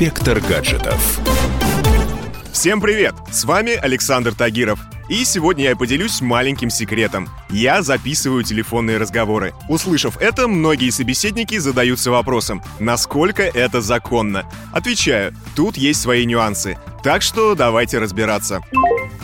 Инспектор гаджетов. Всем привет! С вами Александр Тагиров. И сегодня я поделюсь маленьким секретом. Я записываю телефонные разговоры. Услышав это, многие собеседники задаются вопросом, насколько это законно. Отвечаю, тут есть свои нюансы. Так что давайте разбираться.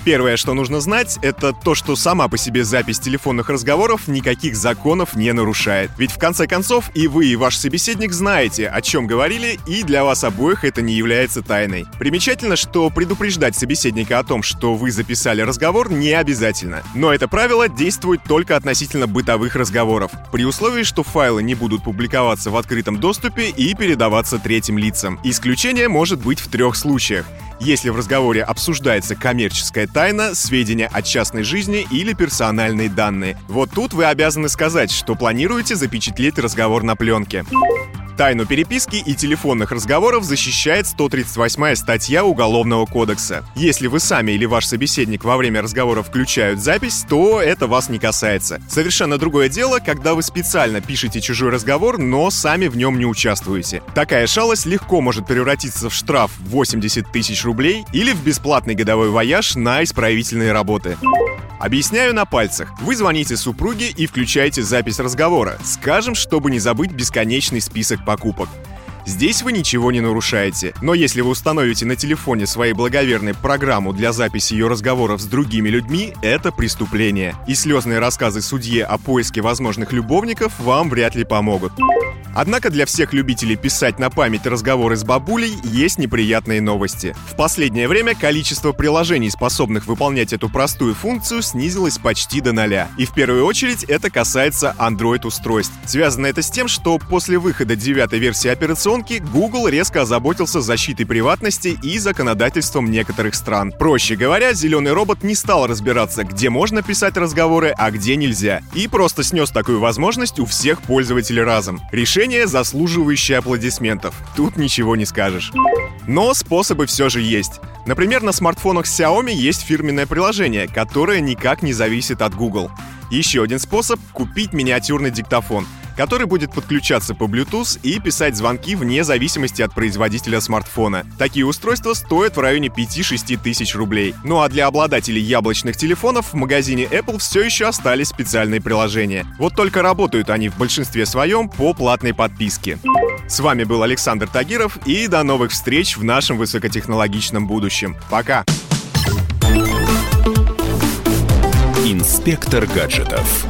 Первое, что нужно знать, это то, что сама по себе запись телефонных разговоров никаких законов не нарушает. Ведь в конце концов и вы, и ваш собеседник знаете, о чем говорили, и для вас обоих это не является тайной. Примечательно, что предупреждать собеседника о том, что вы записали разговор, не обязательно. Но это правило действует только относительно бытовых разговоров, при условии, что файлы не будут публиковаться в открытом доступе и передаваться третьим лицам. Исключение может быть в трех случаях если в разговоре обсуждается коммерческая тайна, сведения о частной жизни или персональные данные. Вот тут вы обязаны сказать, что планируете запечатлеть разговор на пленке. Тайну переписки и телефонных разговоров защищает 138 статья Уголовного кодекса. Если вы сами или ваш собеседник во время разговора включают запись, то это вас не касается. Совершенно другое дело, когда вы специально пишете чужой разговор, но сами в нем не участвуете. Такая шалость легко может превратиться в штраф 80 тысяч рублей или в бесплатный годовой вояж на исправительные работы. Объясняю на пальцах. Вы звоните супруге и включаете запись разговора. Скажем, чтобы не забыть бесконечный список покупок. Здесь вы ничего не нарушаете. Но если вы установите на телефоне своей благоверной программу для записи ее разговоров с другими людьми, это преступление. И слезные рассказы судье о поиске возможных любовников вам вряд ли помогут. Однако для всех любителей писать на память разговоры с бабулей есть неприятные новости. В последнее время количество приложений, способных выполнять эту простую функцию, снизилось почти до нуля. И в первую очередь это касается Android-устройств. Связано это с тем, что после выхода девятой версии операционки Google резко озаботился защитой приватности и законодательством некоторых стран. Проще говоря, зеленый робот не стал разбираться, где можно писать разговоры, а где нельзя. И просто снес такую возможность у всех пользователей разом. Решение, заслуживающее аплодисментов. Тут ничего не скажешь. Но способы все же есть. Например, на смартфонах Xiaomi есть фирменное приложение, которое никак не зависит от Google. Еще один способ — купить миниатюрный диктофон — который будет подключаться по Bluetooth и писать звонки вне зависимости от производителя смартфона. Такие устройства стоят в районе 5-6 тысяч рублей. Ну а для обладателей яблочных телефонов в магазине Apple все еще остались специальные приложения. Вот только работают они в большинстве своем по платной подписке. С вами был Александр Тагиров и до новых встреч в нашем высокотехнологичном будущем. Пока! Инспектор гаджетов.